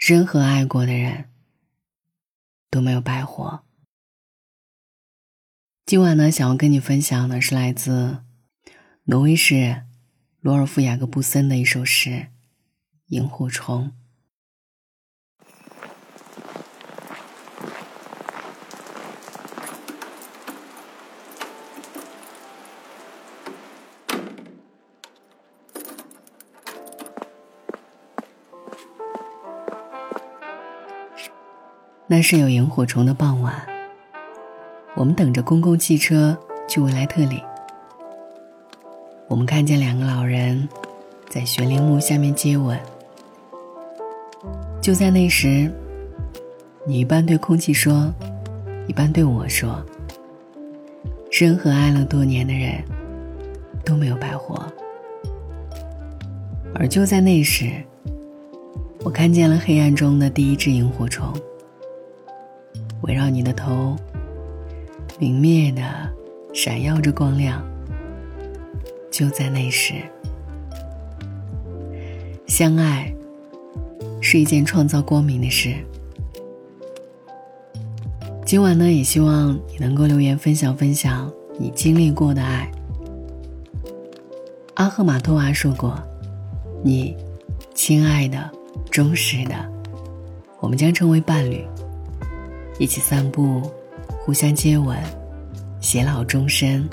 任何爱过的人都没有白活。今晚呢，想要跟你分享的是来自挪威市罗尔夫雅各布森的一首诗《萤火虫》。那是有萤火虫的傍晚，我们等着公共汽车去维莱特里。我们看见两个老人在悬铃木下面接吻。就在那时，你一半对空气说，一半对我说：“任何爱了多年的人都没有白活。”而就在那时，我看见了黑暗中的第一只萤火虫。围绕你的头，明灭的闪耀着光亮。就在那时，相爱是一件创造光明的事。今晚呢，也希望你能够留言分享分享你经历过的爱。阿赫玛托娃说过：“你，亲爱的，忠实的，我们将成为伴侣。”一起散步，互相接吻，偕老终身。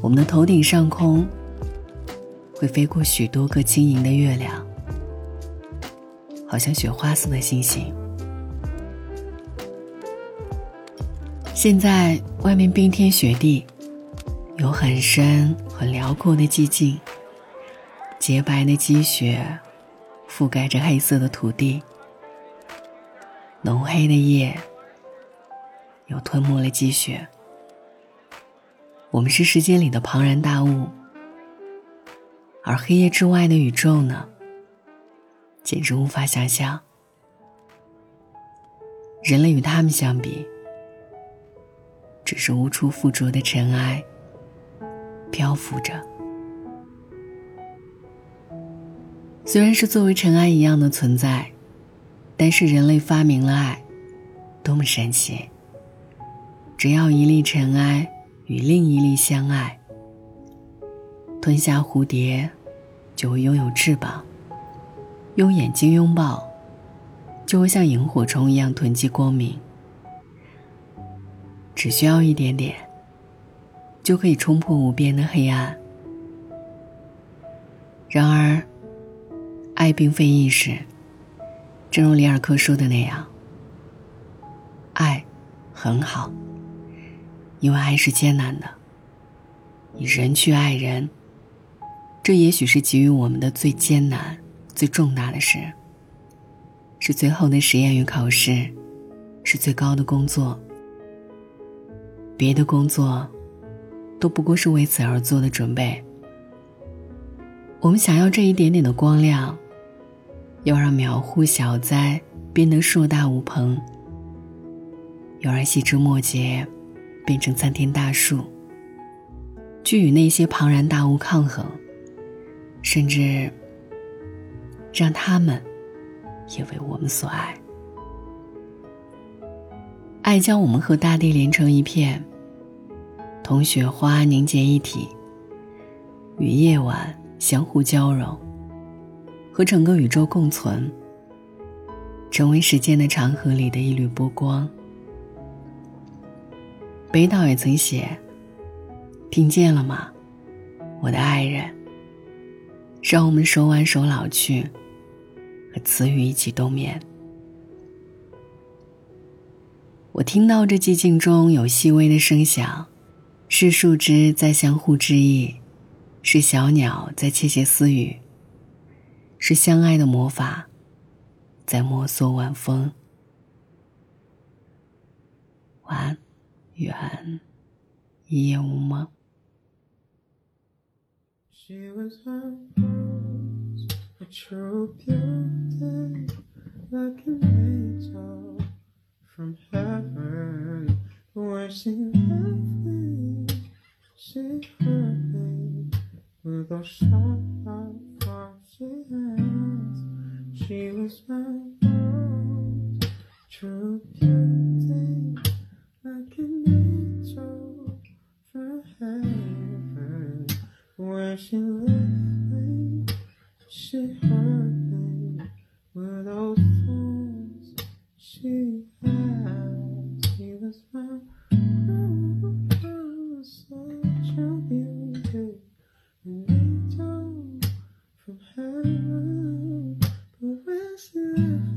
我们的头顶上空会飞过许多个晶莹的月亮，好像雪花似的星星。现在外面冰天雪地，有很深很辽阔的寂静，洁白的积雪覆盖着黑色的土地。浓黑的夜，又吞没了积雪。我们是时间里的庞然大物，而黑夜之外的宇宙呢？简直无法想象。人类与他们相比，只是无处附着的尘埃，漂浮着。虽然是作为尘埃一样的存在。但是人类发明了爱，多么神奇！只要一粒尘埃与另一粒相爱，吞下蝴蝶，就会拥有翅膀；用眼睛拥抱，就会像萤火虫一样囤积光明。只需要一点点，就可以冲破无边的黑暗。然而，爱并非易事。正如里尔克说的那样，爱很好，因为爱是艰难的。以人去爱人，这也许是给予我们的最艰难、最重大的事，是最后的实验与考试，是最高的工作。别的工作，都不过是为此而做的准备。我们想要这一点点的光亮。要让苗户小灾变得硕大无朋，要让细枝末节变成参天大树，去与那些庞然大物抗衡，甚至让他们也为我们所爱。爱将我们和大地连成一片，同雪花凝结一体，与夜晚相互交融。和整个宇宙共存，成为时间的长河里的一缕波光。北岛也曾写：“听见了吗，我的爱人？让我们手挽手老去，和词语一起冬眠。”我听到这寂静中有细微的声响，是树枝在相互致意，是小鸟在窃窃私语。是相爱的魔法，在摩挲晚风。晚安，远，一夜无梦。My world, true beauty, like an angel from heaven. Where she left me, she hurt you.